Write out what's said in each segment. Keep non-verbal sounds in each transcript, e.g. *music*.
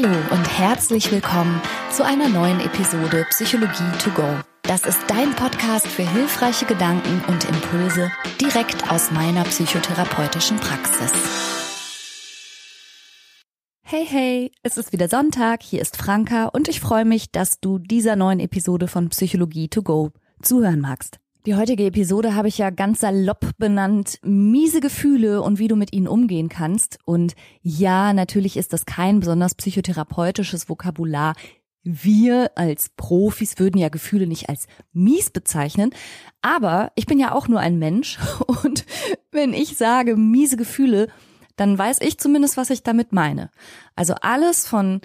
Hallo und herzlich willkommen zu einer neuen Episode Psychologie to go. Das ist dein Podcast für hilfreiche Gedanken und Impulse direkt aus meiner psychotherapeutischen Praxis. Hey, hey, es ist wieder Sonntag, hier ist Franka und ich freue mich, dass du dieser neuen Episode von Psychologie to go zuhören magst. Die heutige Episode habe ich ja ganz salopp benannt, miese Gefühle und wie du mit ihnen umgehen kannst. Und ja, natürlich ist das kein besonders psychotherapeutisches Vokabular. Wir als Profis würden ja Gefühle nicht als mies bezeichnen, aber ich bin ja auch nur ein Mensch *laughs* und wenn ich sage miese Gefühle, dann weiß ich zumindest, was ich damit meine. Also alles von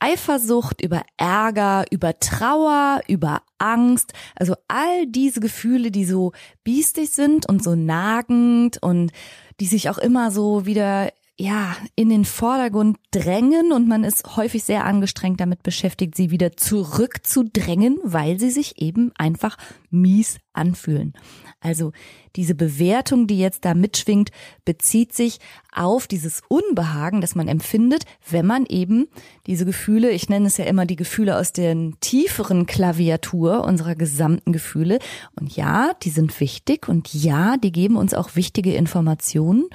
Eifersucht, über Ärger, über Trauer, über Angst, also all diese Gefühle, die so biestig sind und so nagend und die sich auch immer so wieder ja, in den Vordergrund drängen und man ist häufig sehr angestrengt damit beschäftigt, sie wieder zurückzudrängen, weil sie sich eben einfach mies anfühlen. Also diese Bewertung, die jetzt da mitschwingt, bezieht sich auf dieses Unbehagen, das man empfindet, wenn man eben diese Gefühle, ich nenne es ja immer die Gefühle aus der tieferen Klaviatur unserer gesamten Gefühle. Und ja, die sind wichtig und ja, die geben uns auch wichtige Informationen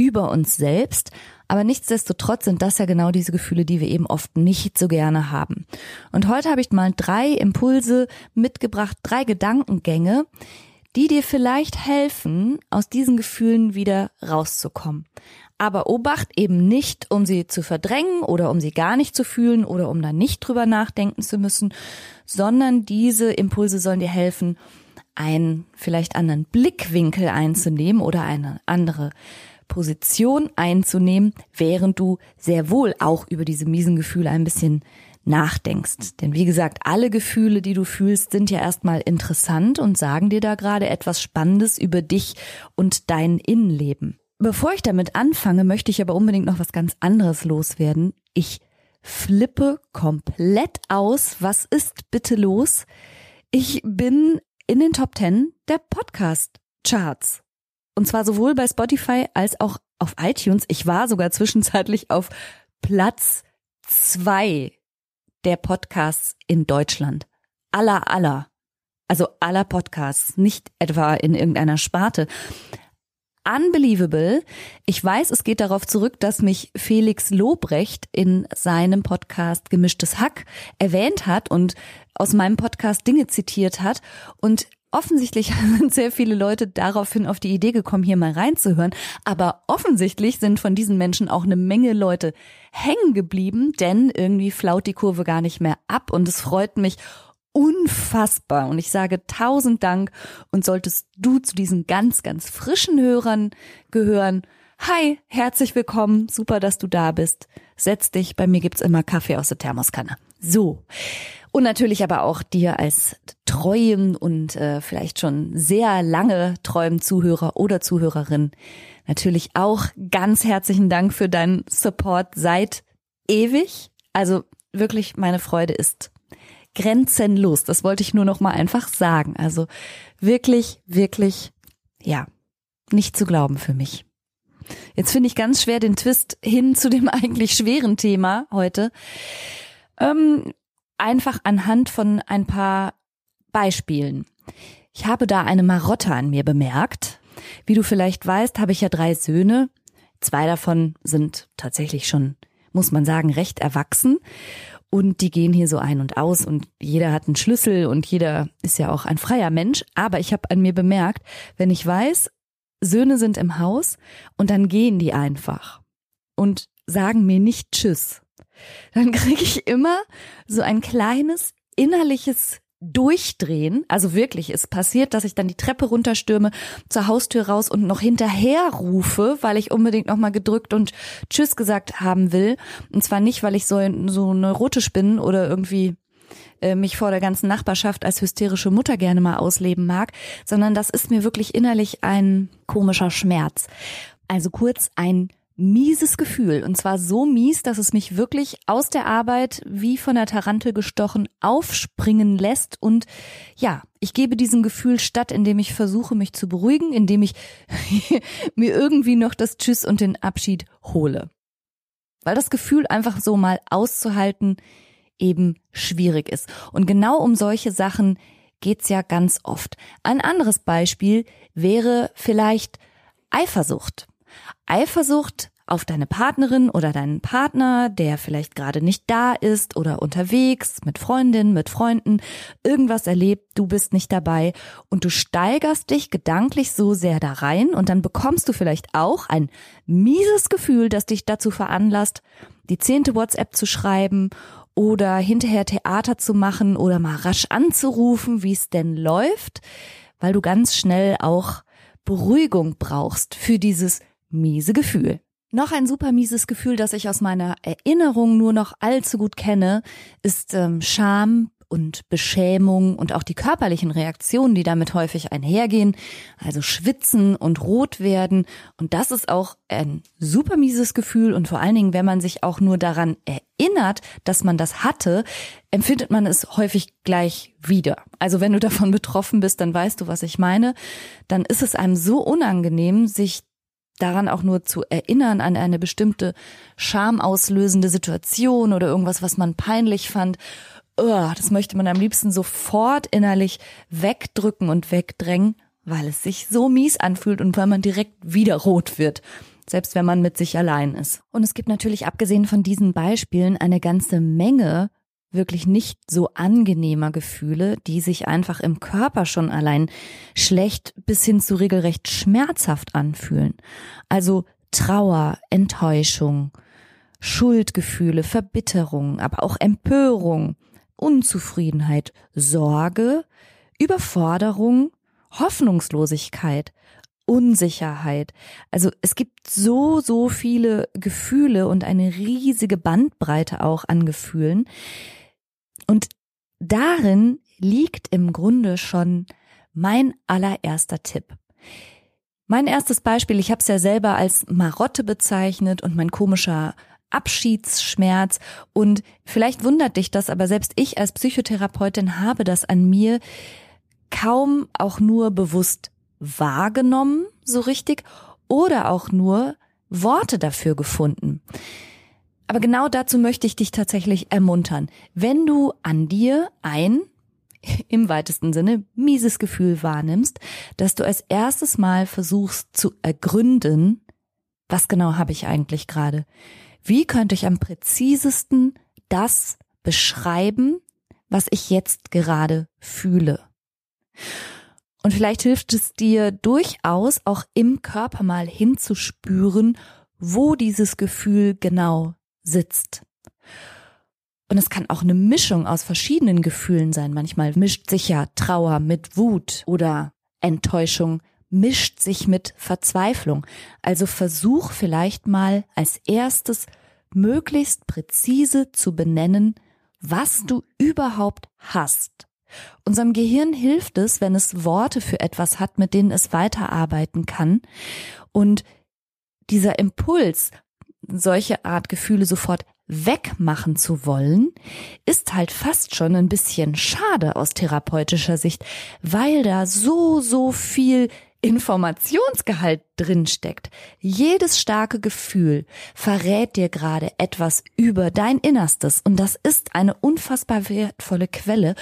über uns selbst. Aber nichtsdestotrotz sind das ja genau diese Gefühle, die wir eben oft nicht so gerne haben. Und heute habe ich mal drei Impulse mitgebracht, drei Gedankengänge, die dir vielleicht helfen, aus diesen Gefühlen wieder rauszukommen. Aber Obacht eben nicht, um sie zu verdrängen oder um sie gar nicht zu fühlen oder um da nicht drüber nachdenken zu müssen, sondern diese Impulse sollen dir helfen, einen vielleicht anderen Blickwinkel einzunehmen oder eine andere Position einzunehmen, während du sehr wohl auch über diese miesen Gefühle ein bisschen nachdenkst. Denn wie gesagt, alle Gefühle, die du fühlst, sind ja erstmal interessant und sagen dir da gerade etwas Spannendes über dich und dein Innenleben. Bevor ich damit anfange, möchte ich aber unbedingt noch was ganz anderes loswerden. Ich flippe komplett aus. Was ist bitte los? Ich bin in den Top 10 der Podcast Charts. Und zwar sowohl bei Spotify als auch auf iTunes. Ich war sogar zwischenzeitlich auf Platz zwei der Podcasts in Deutschland. Aller, aller. Also aller Podcasts, nicht etwa in irgendeiner Sparte. Unbelievable. Ich weiß, es geht darauf zurück, dass mich Felix Lobrecht in seinem Podcast Gemischtes Hack erwähnt hat und aus meinem Podcast Dinge zitiert hat. Und Offensichtlich *laughs* sind sehr viele Leute daraufhin auf die Idee gekommen, hier mal reinzuhören. Aber offensichtlich sind von diesen Menschen auch eine Menge Leute hängen geblieben, denn irgendwie flaut die Kurve gar nicht mehr ab. Und es freut mich unfassbar. Und ich sage tausend Dank. Und solltest du zu diesen ganz, ganz frischen Hörern gehören, Hi, herzlich willkommen. Super, dass du da bist. Setz dich. Bei mir gibt's immer Kaffee aus der Thermoskanne. So. Und natürlich aber auch dir als treuen und äh, vielleicht schon sehr lange treuen Zuhörer oder Zuhörerin natürlich auch ganz herzlichen Dank für deinen Support seit ewig. Also wirklich meine Freude ist grenzenlos. Das wollte ich nur noch mal einfach sagen. Also wirklich, wirklich, ja, nicht zu glauben für mich. Jetzt finde ich ganz schwer den Twist hin zu dem *laughs* eigentlich schweren Thema heute. Ähm, einfach anhand von ein paar Beispielen. Ich habe da eine Marotte an mir bemerkt. Wie du vielleicht weißt, habe ich ja drei Söhne. Zwei davon sind tatsächlich schon, muss man sagen, recht erwachsen. Und die gehen hier so ein und aus und jeder hat einen Schlüssel und jeder ist ja auch ein freier Mensch. Aber ich habe an mir bemerkt, wenn ich weiß, Söhne sind im Haus und dann gehen die einfach und sagen mir nicht Tschüss, dann kriege ich immer so ein kleines innerliches Durchdrehen. Also wirklich, es passiert, dass ich dann die Treppe runterstürme, zur Haustür raus und noch hinterher rufe, weil ich unbedingt nochmal gedrückt und Tschüss gesagt haben will. Und zwar nicht, weil ich so, so neurotisch bin oder irgendwie äh, mich vor der ganzen Nachbarschaft als hysterische Mutter gerne mal ausleben mag, sondern das ist mir wirklich innerlich ein komischer Schmerz. Also kurz ein mieses Gefühl. Und zwar so mies, dass es mich wirklich aus der Arbeit wie von der Tarantel gestochen aufspringen lässt. Und ja, ich gebe diesem Gefühl statt, indem ich versuche, mich zu beruhigen, indem ich *laughs* mir irgendwie noch das Tschüss und den Abschied hole. weil das Gefühl einfach so mal auszuhalten eben schwierig ist. Und genau um solche Sachen geht's ja ganz oft. Ein anderes Beispiel wäre vielleicht Eifersucht. Eifersucht auf deine Partnerin oder deinen Partner, der vielleicht gerade nicht da ist oder unterwegs mit Freundinnen, mit Freunden, irgendwas erlebt, du bist nicht dabei und du steigerst dich gedanklich so sehr da rein und dann bekommst du vielleicht auch ein mieses Gefühl, das dich dazu veranlasst, die zehnte WhatsApp zu schreiben oder hinterher Theater zu machen oder mal rasch anzurufen, wie es denn läuft, weil du ganz schnell auch Beruhigung brauchst für dieses miese Gefühl. Noch ein super mieses Gefühl, das ich aus meiner Erinnerung nur noch allzu gut kenne, ist ähm, Scham und Beschämung und auch die körperlichen Reaktionen, die damit häufig einhergehen, also schwitzen und rot werden. Und das ist auch ein super mieses Gefühl und vor allen Dingen, wenn man sich auch nur daran erinnert, dass man das hatte, empfindet man es häufig gleich wieder. Also wenn du *laughs* davon betroffen bist, dann weißt du, was ich meine. Dann ist es einem so unangenehm, sich daran auch nur zu erinnern an eine bestimmte schamauslösende Situation oder irgendwas, was man peinlich fand, oh, das möchte man am liebsten sofort innerlich wegdrücken und wegdrängen, weil es sich so mies anfühlt und weil man direkt wieder rot wird selbst wenn man mit sich allein ist. Und es gibt natürlich abgesehen von diesen Beispielen eine ganze Menge wirklich nicht so angenehmer Gefühle, die sich einfach im Körper schon allein schlecht bis hin zu regelrecht schmerzhaft anfühlen. Also Trauer, Enttäuschung, Schuldgefühle, Verbitterung, aber auch Empörung, Unzufriedenheit, Sorge, Überforderung, Hoffnungslosigkeit, Unsicherheit. Also es gibt so, so viele Gefühle und eine riesige Bandbreite auch an Gefühlen, und darin liegt im Grunde schon mein allererster Tipp. Mein erstes Beispiel, ich habe es ja selber als Marotte bezeichnet und mein komischer Abschiedsschmerz. Und vielleicht wundert dich das, aber selbst ich als Psychotherapeutin habe das an mir kaum auch nur bewusst wahrgenommen, so richtig, oder auch nur Worte dafür gefunden. Aber genau dazu möchte ich dich tatsächlich ermuntern. Wenn du an dir ein *laughs* im weitesten Sinne mieses Gefühl wahrnimmst, dass du als erstes Mal versuchst zu ergründen, was genau habe ich eigentlich gerade? Wie könnte ich am präzisesten das beschreiben, was ich jetzt gerade fühle? Und vielleicht hilft es dir durchaus auch im Körper mal hinzuspüren, wo dieses Gefühl genau sitzt. Und es kann auch eine Mischung aus verschiedenen Gefühlen sein. Manchmal mischt sich ja Trauer mit Wut oder Enttäuschung mischt sich mit Verzweiflung. Also versuch vielleicht mal als erstes möglichst präzise zu benennen, was du überhaupt hast. Unserem Gehirn hilft es, wenn es Worte für etwas hat, mit denen es weiterarbeiten kann. Und dieser Impuls, solche Art Gefühle sofort wegmachen zu wollen, ist halt fast schon ein bisschen schade aus therapeutischer Sicht, weil da so, so viel Informationsgehalt drinsteckt. Jedes starke Gefühl verrät dir gerade etwas über dein Innerstes und das ist eine unfassbar wertvolle Quelle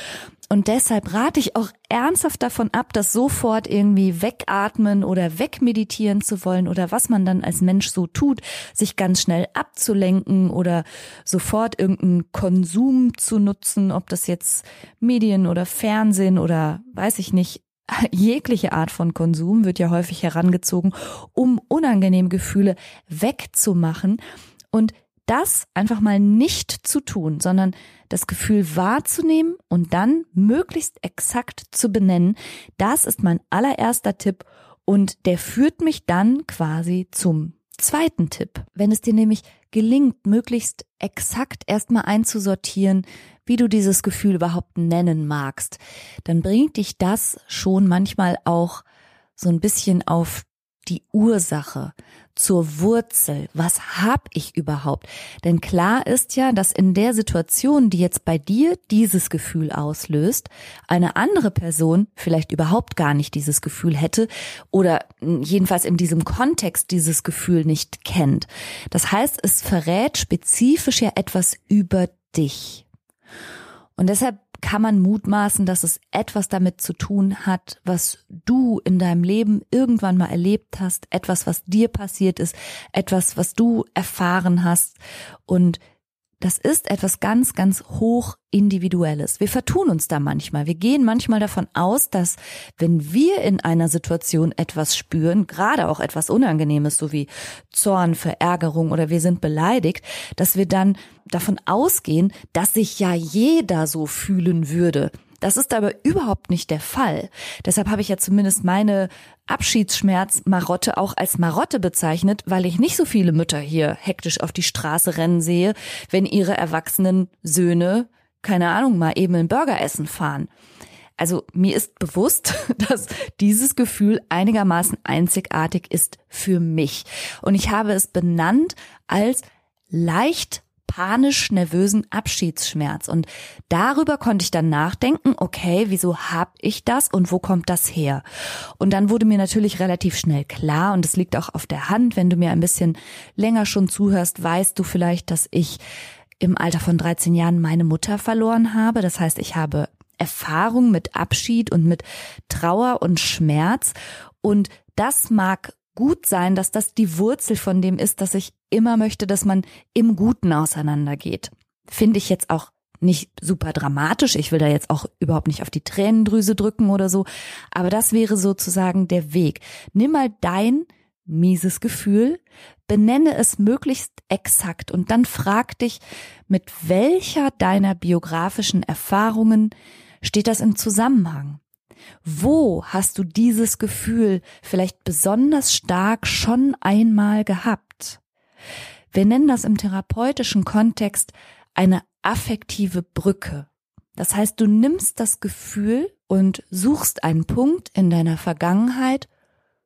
und deshalb rate ich auch ernsthaft davon ab, das sofort irgendwie wegatmen oder wegmeditieren zu wollen oder was man dann als Mensch so tut, sich ganz schnell abzulenken oder sofort irgendeinen Konsum zu nutzen, ob das jetzt Medien oder Fernsehen oder weiß ich nicht, *laughs* jegliche Art von Konsum wird ja häufig herangezogen, um unangenehme Gefühle wegzumachen und das einfach mal nicht zu tun, sondern das Gefühl wahrzunehmen und dann möglichst exakt zu benennen, das ist mein allererster Tipp und der führt mich dann quasi zum zweiten Tipp. Wenn es dir nämlich gelingt, möglichst exakt erstmal einzusortieren, wie du dieses Gefühl überhaupt nennen magst, dann bringt dich das schon manchmal auch so ein bisschen auf die Ursache zur Wurzel. Was hab ich überhaupt? Denn klar ist ja, dass in der Situation, die jetzt bei dir dieses Gefühl auslöst, eine andere Person vielleicht überhaupt gar nicht dieses Gefühl hätte oder jedenfalls in diesem Kontext dieses Gefühl nicht kennt. Das heißt, es verrät spezifisch ja etwas über dich. Und deshalb kann man mutmaßen, dass es etwas damit zu tun hat, was du in deinem Leben irgendwann mal erlebt hast, etwas, was dir passiert ist, etwas, was du erfahren hast. Und das ist etwas ganz, ganz hoch individuelles. Wir vertun uns da manchmal. Wir gehen manchmal davon aus, dass wenn wir in einer Situation etwas spüren, gerade auch etwas Unangenehmes, so wie Zorn, Verärgerung oder wir sind beleidigt, dass wir dann davon ausgehen, dass sich ja jeder so fühlen würde. Das ist aber überhaupt nicht der Fall. Deshalb habe ich ja zumindest meine Abschiedsschmerz-Marotte auch als Marotte bezeichnet, weil ich nicht so viele Mütter hier hektisch auf die Straße rennen sehe, wenn ihre erwachsenen Söhne, keine Ahnung, mal eben einen Burger essen fahren. Also mir ist bewusst, *laughs* dass dieses Gefühl einigermaßen einzigartig ist für mich. Und ich habe es benannt als leicht panisch-nervösen Abschiedsschmerz. Und darüber konnte ich dann nachdenken, okay, wieso hab ich das und wo kommt das her? Und dann wurde mir natürlich relativ schnell klar, und es liegt auch auf der Hand, wenn du mir ein bisschen länger schon zuhörst, weißt du vielleicht, dass ich im Alter von 13 Jahren meine Mutter verloren habe. Das heißt, ich habe Erfahrung mit Abschied und mit Trauer und Schmerz. Und das mag gut sein, dass das die Wurzel von dem ist, dass ich immer möchte, dass man im Guten auseinandergeht. Finde ich jetzt auch nicht super dramatisch. Ich will da jetzt auch überhaupt nicht auf die Tränendrüse drücken oder so. Aber das wäre sozusagen der Weg. Nimm mal dein mieses Gefühl, benenne es möglichst exakt und dann frag dich, mit welcher deiner biografischen Erfahrungen steht das im Zusammenhang? Wo hast du dieses Gefühl vielleicht besonders stark schon einmal gehabt? Wir nennen das im therapeutischen Kontext eine affektive Brücke. Das heißt, du nimmst das Gefühl und suchst einen Punkt in deiner Vergangenheit,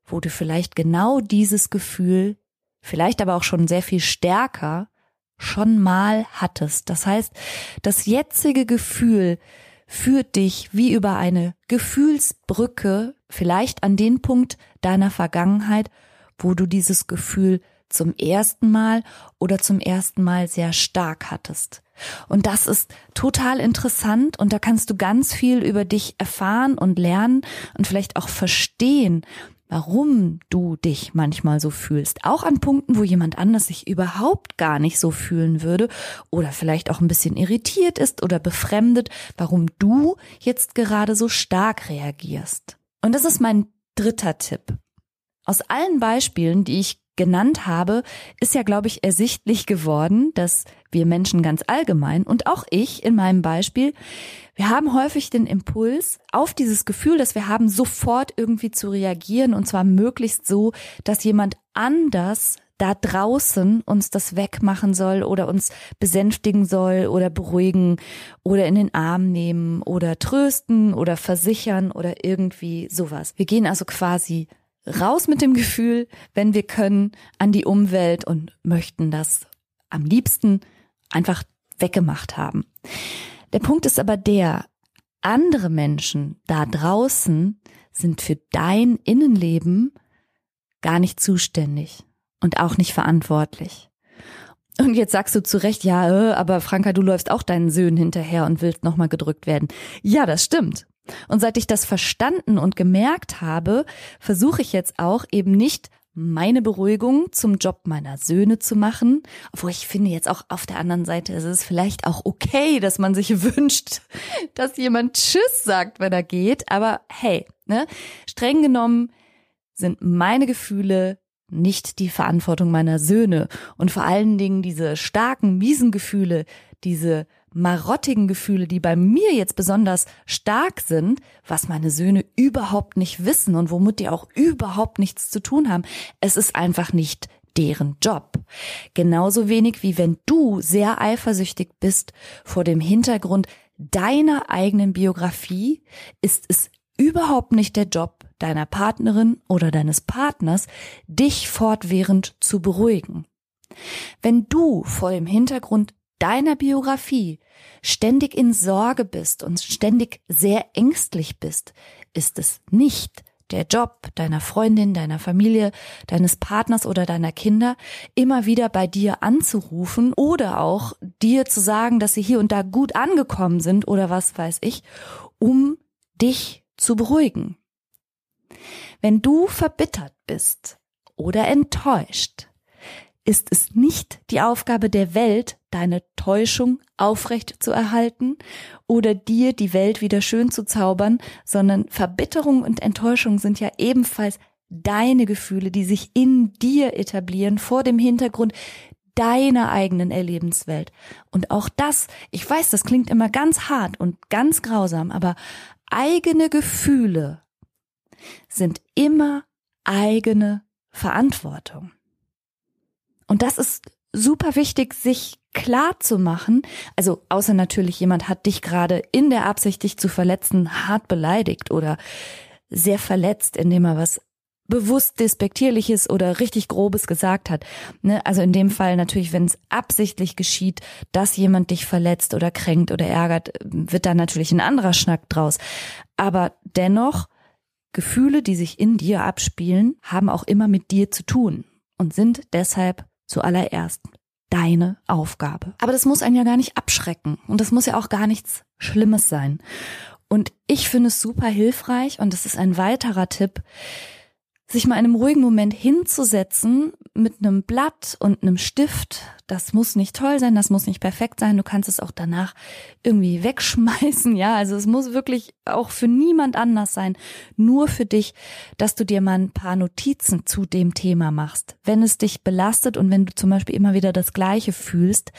wo du vielleicht genau dieses Gefühl, vielleicht aber auch schon sehr viel stärker, schon mal hattest. Das heißt, das jetzige Gefühl führt dich wie über eine Gefühlsbrücke vielleicht an den Punkt deiner Vergangenheit, wo du dieses Gefühl zum ersten Mal oder zum ersten Mal sehr stark hattest. Und das ist total interessant und da kannst du ganz viel über dich erfahren und lernen und vielleicht auch verstehen, warum du dich manchmal so fühlst. Auch an Punkten, wo jemand anders sich überhaupt gar nicht so fühlen würde oder vielleicht auch ein bisschen irritiert ist oder befremdet, warum du jetzt gerade so stark reagierst. Und das ist mein dritter Tipp. Aus allen Beispielen, die ich genannt habe, ist ja, glaube ich, ersichtlich geworden, dass wir Menschen ganz allgemein und auch ich in meinem Beispiel, wir haben häufig den Impuls auf dieses Gefühl, dass wir haben, sofort irgendwie zu reagieren und zwar möglichst so, dass jemand anders da draußen uns das wegmachen soll oder uns besänftigen soll oder beruhigen oder in den Arm nehmen oder trösten oder versichern oder irgendwie sowas. Wir gehen also quasi raus mit dem Gefühl, wenn wir können, an die Umwelt und möchten das am liebsten einfach weggemacht haben. Der Punkt ist aber der, andere Menschen da draußen sind für dein Innenleben gar nicht zuständig und auch nicht verantwortlich. Und jetzt sagst du zu Recht, ja, äh, aber Franka, du läufst auch deinen Söhnen hinterher und willst nochmal gedrückt werden. Ja, das stimmt. Und seit ich das verstanden und gemerkt habe, versuche ich jetzt auch eben nicht meine Beruhigung zum Job meiner Söhne zu machen. Obwohl ich finde jetzt auch auf der anderen Seite ist es vielleicht auch okay, dass man sich *laughs* wünscht, dass jemand Tschüss sagt, wenn er geht. Aber hey, ne, streng genommen sind meine Gefühle nicht die Verantwortung meiner Söhne und vor allen Dingen diese starken, miesen Gefühle, diese marottigen Gefühle, die bei mir jetzt besonders stark sind, was meine Söhne überhaupt nicht wissen und womit die auch überhaupt nichts zu tun haben. Es ist einfach nicht deren Job. Genauso wenig wie wenn du sehr eifersüchtig bist vor dem Hintergrund deiner eigenen Biografie, ist es überhaupt nicht der Job deiner Partnerin oder deines Partners, dich fortwährend zu beruhigen. Wenn du vor dem Hintergrund deiner Biografie ständig in Sorge bist und ständig sehr ängstlich bist, ist es nicht der Job deiner Freundin, deiner Familie, deines Partners oder deiner Kinder immer wieder bei dir anzurufen oder auch dir zu sagen, dass sie hier und da gut angekommen sind oder was weiß ich, um dich zu beruhigen. Wenn du verbittert bist oder enttäuscht, ist es nicht die Aufgabe der Welt, deine Täuschung aufrecht zu erhalten oder dir die Welt wieder schön zu zaubern, sondern Verbitterung und Enttäuschung sind ja ebenfalls deine Gefühle, die sich in dir etablieren vor dem Hintergrund deiner eigenen Erlebenswelt. Und auch das, ich weiß, das klingt immer ganz hart und ganz grausam, aber eigene Gefühle sind immer eigene Verantwortung. Und das ist super wichtig, sich klar zu machen. Also außer natürlich jemand hat dich gerade in der Absicht, dich zu verletzen, hart beleidigt oder sehr verletzt, indem er was bewusst despektierliches oder richtig grobes gesagt hat. Ne? Also in dem Fall natürlich, wenn es absichtlich geschieht, dass jemand dich verletzt oder kränkt oder ärgert, wird da natürlich ein anderer Schnack draus. Aber dennoch, Gefühle, die sich in dir abspielen, haben auch immer mit dir zu tun und sind deshalb zuallererst deine Aufgabe. Aber das muss einen ja gar nicht abschrecken und das muss ja auch gar nichts Schlimmes sein. Und ich finde es super hilfreich und das ist ein weiterer Tipp, sich mal in einem ruhigen Moment hinzusetzen mit einem Blatt und einem Stift. Das muss nicht toll sein, das muss nicht perfekt sein. Du kannst es auch danach irgendwie wegschmeißen. *laughs* Ja, also es muss wirklich auch für niemand anders sein. Nur für dich, dass du dir mal ein paar Notizen zu dem Thema machst. Wenn es dich belastet und wenn du zum Beispiel immer wieder das Gleiche fühlst,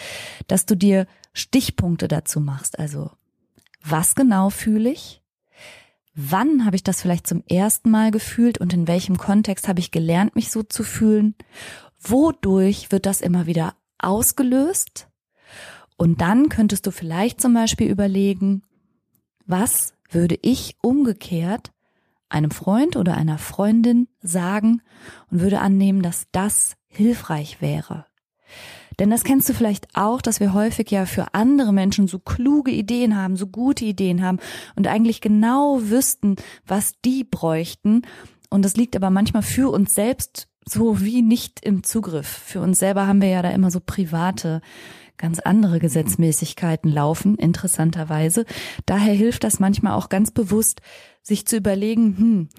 dass du dir Stichpunkte dazu machst. Also, was genau fühle ich? Wann habe ich das vielleicht zum ersten Mal gefühlt und in welchem Kontext habe ich gelernt, mich so zu fühlen? Wodurch wird das immer wieder ausgelöst? Und dann könntest du vielleicht zum Beispiel überlegen, was würde ich umgekehrt einem Freund oder einer Freundin sagen und würde annehmen, dass das hilfreich wäre. Denn das kennst du vielleicht auch, dass wir häufig ja für andere Menschen so kluge Ideen haben, so gute Ideen haben und eigentlich genau wüssten, was die bräuchten. Und das liegt aber manchmal für uns selbst so wie nicht im Zugriff. Für uns selber haben wir ja da immer so private, ganz andere Gesetzmäßigkeiten laufen, interessanterweise. Daher hilft das manchmal auch ganz bewusst, sich zu überlegen, hm,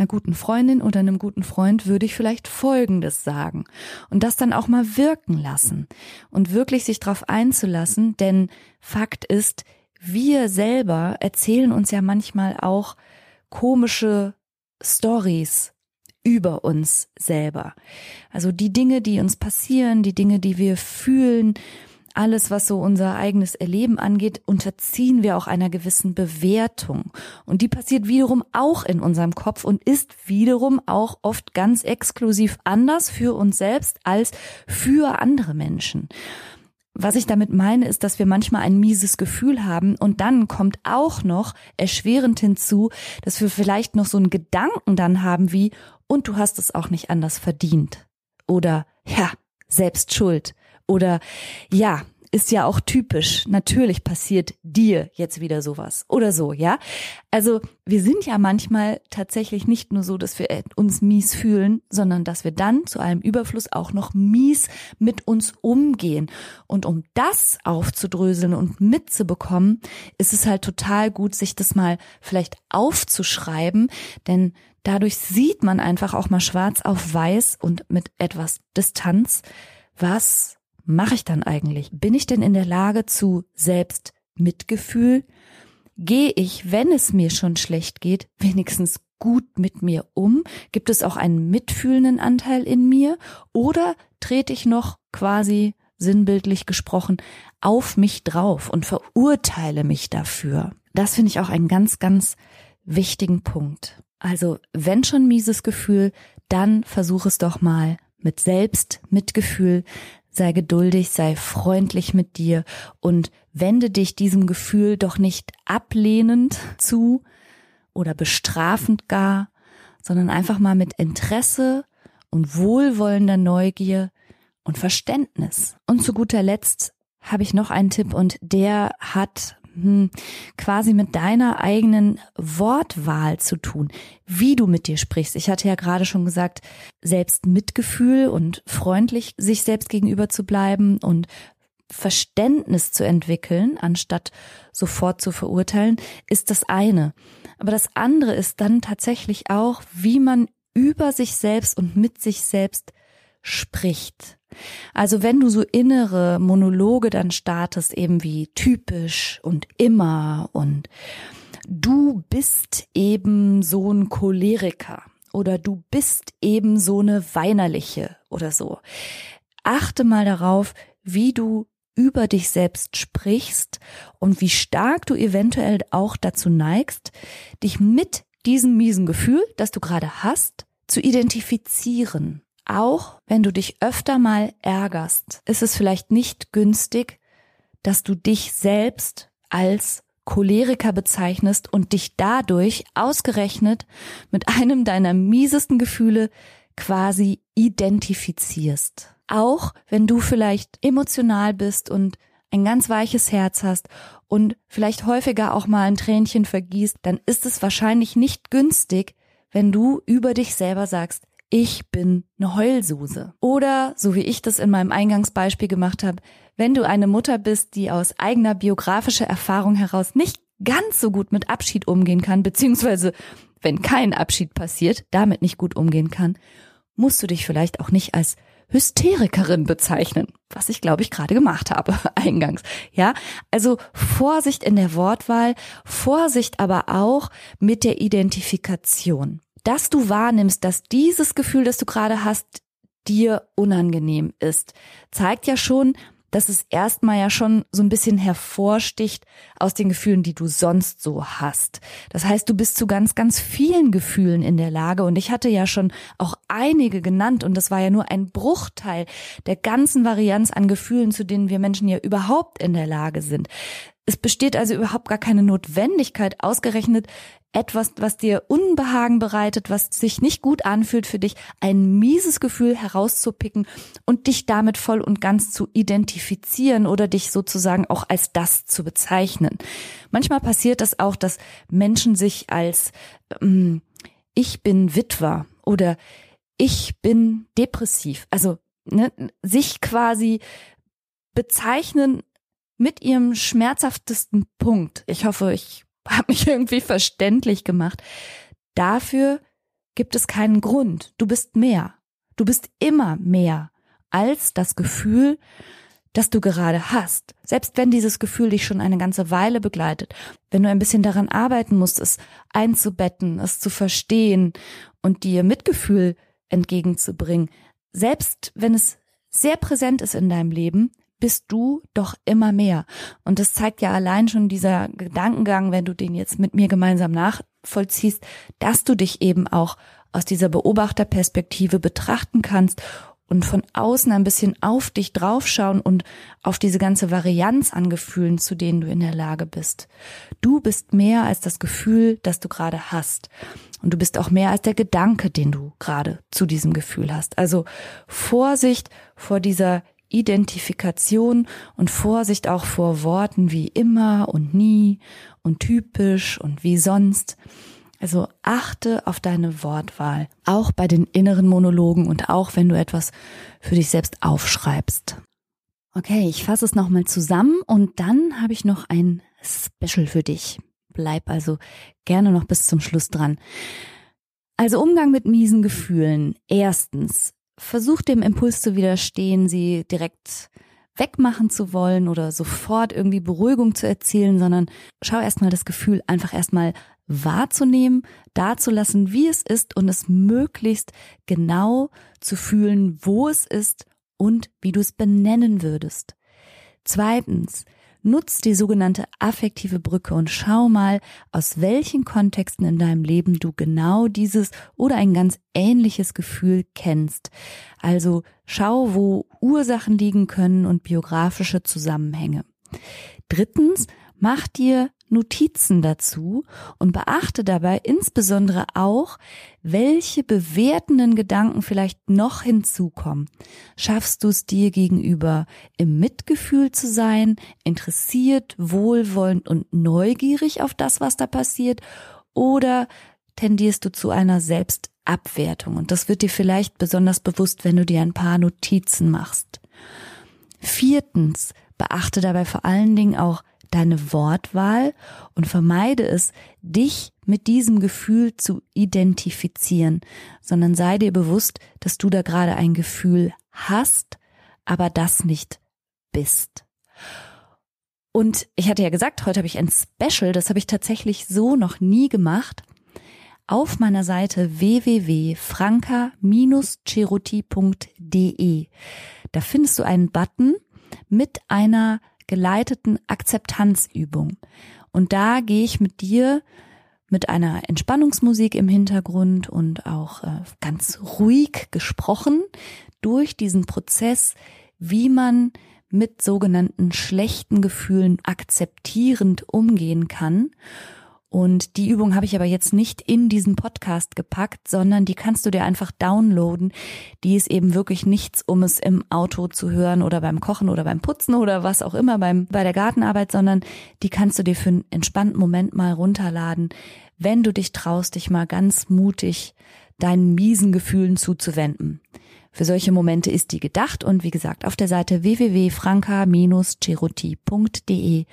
einer guten Freundin oder einem guten Freund würde ich vielleicht Folgendes sagen und das dann auch mal wirken lassen und wirklich sich darauf einzulassen, denn Fakt ist, wir selber erzählen uns ja manchmal auch komische Stories über uns selber. Also die Dinge, die uns passieren, die Dinge, die wir fühlen, alles, was so unser eigenes Erleben angeht, unterziehen wir auch einer gewissen Bewertung. Und die passiert wiederum auch in unserem Kopf und ist wiederum auch oft ganz exklusiv anders für uns selbst als für andere Menschen. Was ich damit meine, ist, dass wir manchmal ein mieses Gefühl haben und dann kommt auch noch erschwerend hinzu, dass wir vielleicht noch so einen Gedanken dann haben wie, und du hast es auch nicht anders verdient. Oder, ja, selbst schuld. Oder ja, ist ja auch typisch. Natürlich passiert dir jetzt wieder sowas oder so, ja? Also wir sind ja manchmal tatsächlich nicht nur so, dass wir uns mies fühlen, sondern dass wir dann zu einem Überfluss auch noch mies mit uns umgehen. Und um das aufzudröseln und mitzubekommen, ist es halt total gut, sich das mal vielleicht aufzuschreiben, denn dadurch sieht man einfach auch mal schwarz auf weiß und mit etwas Distanz, was mache ich dann eigentlich? Bin ich denn in der Lage zu Selbstmitgefühl? Gehe ich, wenn es mir schon schlecht geht, wenigstens gut mit mir um? Gibt es auch einen mitfühlenden Anteil in mir? Oder trete ich noch quasi sinnbildlich gesprochen auf mich drauf und verurteile mich dafür? Das finde ich auch einen ganz, ganz wichtigen Punkt. Also, wenn schon mieses Gefühl, dann versuch es doch mal mit Selbstmitgefühl, sei geduldig, sei freundlich mit dir und wende dich diesem Gefühl doch nicht ablehnend zu oder bestrafend gar, sondern einfach mal mit Interesse und wohlwollender Neugier und Verständnis. Und zu guter Letzt habe ich noch einen Tipp und der hat hm, quasi mit deiner eigenen Wortwahl zu tun, wie du mit dir sprichst. Ich hatte ja gerade schon gesagt, selbst Mitgefühl und freundlich sich selbst gegenüber zu bleiben und Verständnis zu entwickeln, anstatt sofort zu verurteilen, ist das eine. Aber das andere ist dann tatsächlich auch, wie man über sich selbst und mit sich selbst spricht. Also wenn du so innere Monologe dann startest, eben wie typisch und immer und du bist eben so ein Choleriker oder du bist eben so eine Weinerliche oder so. Achte mal darauf, wie du über dich selbst sprichst und wie stark du eventuell auch dazu neigst, dich mit diesem miesen Gefühl, das du gerade hast, zu identifizieren. Auch wenn du dich öfter mal ärgerst, ist es vielleicht nicht günstig, dass du dich selbst als Choleriker bezeichnest und dich dadurch ausgerechnet mit einem deiner miesesten Gefühle quasi identifizierst. Auch wenn du vielleicht emotional bist und ein ganz weiches Herz hast und vielleicht häufiger auch mal ein Tränchen vergießt, dann ist es wahrscheinlich nicht günstig, wenn du über dich selber sagst, ich bin eine Heulsuse. Oder, so wie ich das in meinem Eingangsbeispiel gemacht habe, wenn du eine Mutter bist, die aus eigener biografischer Erfahrung heraus nicht ganz so gut mit Abschied umgehen kann, beziehungsweise wenn kein Abschied passiert, damit nicht gut umgehen kann, musst du dich vielleicht auch nicht als Hysterikerin bezeichnen, was ich glaube ich gerade gemacht habe *laughs* eingangs. Ja, also Vorsicht in der Wortwahl, Vorsicht aber auch mit der Identifikation dass du wahrnimmst, dass dieses Gefühl, das du gerade hast, dir unangenehm ist, zeigt ja schon, dass es erstmal ja schon so ein bisschen hervorsticht aus den Gefühlen, die du sonst so hast. Das heißt, du bist zu ganz, ganz vielen Gefühlen in der Lage und ich hatte ja schon auch einige genannt und das war ja nur ein Bruchteil der ganzen Varianz an Gefühlen, zu denen wir Menschen ja überhaupt in der Lage sind. Es besteht also überhaupt gar keine Notwendigkeit, ausgerechnet etwas, was dir Unbehagen bereitet, was sich nicht gut anfühlt für dich, ein mieses Gefühl herauszupicken und dich damit voll und ganz zu identifizieren oder dich sozusagen auch als das zu bezeichnen. Manchmal passiert das auch, dass Menschen sich als ähm, ich bin Witwer oder ich bin depressiv, also ne, sich quasi bezeichnen mit ihrem schmerzhaftesten Punkt. Ich hoffe, ich habe mich *laughs* irgendwie verständlich gemacht. Dafür gibt es keinen Grund. Du bist mehr. Du bist immer mehr als das Gefühl, das du gerade hast. Selbst wenn dieses Gefühl dich schon eine ganze Weile begleitet, wenn du ein bisschen daran arbeiten musst, es einzubetten, es zu verstehen und dir Mitgefühl entgegenzubringen, selbst wenn es sehr präsent ist in deinem Leben, bist du doch immer mehr. Und das zeigt ja allein schon dieser Gedankengang, wenn du den jetzt mit mir gemeinsam nachvollziehst, dass du dich eben auch aus dieser Beobachterperspektive betrachten kannst und von außen ein bisschen auf dich draufschauen und auf diese ganze Varianz an Gefühlen, zu denen du in der Lage bist. Du bist mehr als das Gefühl, das du gerade hast. Und du bist auch mehr als der Gedanke, den du gerade zu diesem Gefühl hast. Also Vorsicht vor dieser Identifikation und Vorsicht auch vor Worten wie immer und nie und typisch und wie sonst. Also achte auf deine Wortwahl, auch bei den inneren Monologen und auch wenn du etwas für dich selbst aufschreibst. Okay, ich fasse es nochmal zusammen und dann habe ich noch ein Special für dich. Bleib also gerne noch bis zum Schluss dran. Also Umgang mit miesen Gefühlen. Erstens, versuch dem Impuls zu widerstehen, sie direkt wegmachen zu wollen oder sofort irgendwie Beruhigung zu erzielen, sondern schau erstmal das Gefühl einfach erstmal wahrzunehmen, dazulassen, wie es ist und es möglichst genau zu fühlen, wo es ist und wie du es benennen würdest. Zweitens, Nutz die sogenannte affektive Brücke und schau mal, aus welchen Kontexten in deinem Leben du genau dieses oder ein ganz ähnliches Gefühl kennst. Also schau, wo Ursachen liegen können und biografische Zusammenhänge. Drittens, mach dir Notizen dazu und beachte dabei insbesondere auch, welche bewertenden Gedanken vielleicht noch hinzukommen. Schaffst du es dir gegenüber im Mitgefühl zu sein, interessiert, wohlwollend und neugierig auf das, was da passiert, oder tendierst du zu einer Selbstabwertung? Und das wird dir vielleicht besonders bewusst, wenn du dir ein paar Notizen machst. Viertens, beachte dabei vor allen Dingen auch deine Wortwahl und vermeide es, dich mit diesem Gefühl zu identifizieren, sondern sei dir bewusst, dass du da gerade ein Gefühl hast, aber das nicht bist. Und ich hatte ja gesagt, heute habe ich ein Special, das habe ich tatsächlich so noch nie gemacht. Auf meiner Seite www.franca-ceruti.de. Da findest du einen Button mit einer geleiteten Akzeptanzübung. Und da gehe ich mit dir mit einer Entspannungsmusik im Hintergrund und auch äh, ganz ruhig gesprochen durch diesen Prozess, wie man mit sogenannten schlechten Gefühlen akzeptierend umgehen kann und die Übung habe ich aber jetzt nicht in diesen Podcast gepackt, sondern die kannst du dir einfach downloaden. Die ist eben wirklich nichts, um es im Auto zu hören oder beim Kochen oder beim Putzen oder was auch immer beim, bei der Gartenarbeit, sondern die kannst du dir für einen entspannten Moment mal runterladen, wenn du dich traust, dich mal ganz mutig deinen miesen Gefühlen zuzuwenden. Für solche Momente ist die gedacht und wie gesagt, auf der Seite www.franca-cheruti.de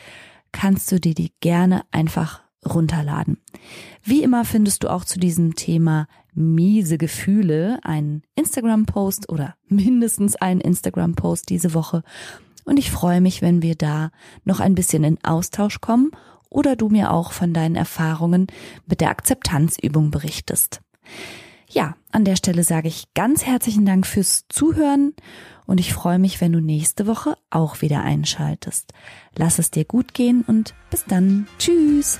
kannst du dir die gerne einfach runterladen. Wie immer findest du auch zu diesem Thema miese Gefühle einen Instagram-Post oder mindestens einen Instagram-Post diese Woche. Und ich freue mich, wenn wir da noch ein bisschen in Austausch kommen oder du mir auch von deinen Erfahrungen mit der Akzeptanzübung berichtest. Ja, an der Stelle sage ich ganz herzlichen Dank fürs Zuhören und ich freue mich, wenn du nächste Woche auch wieder einschaltest. Lass es dir gut gehen und bis dann. Tschüss.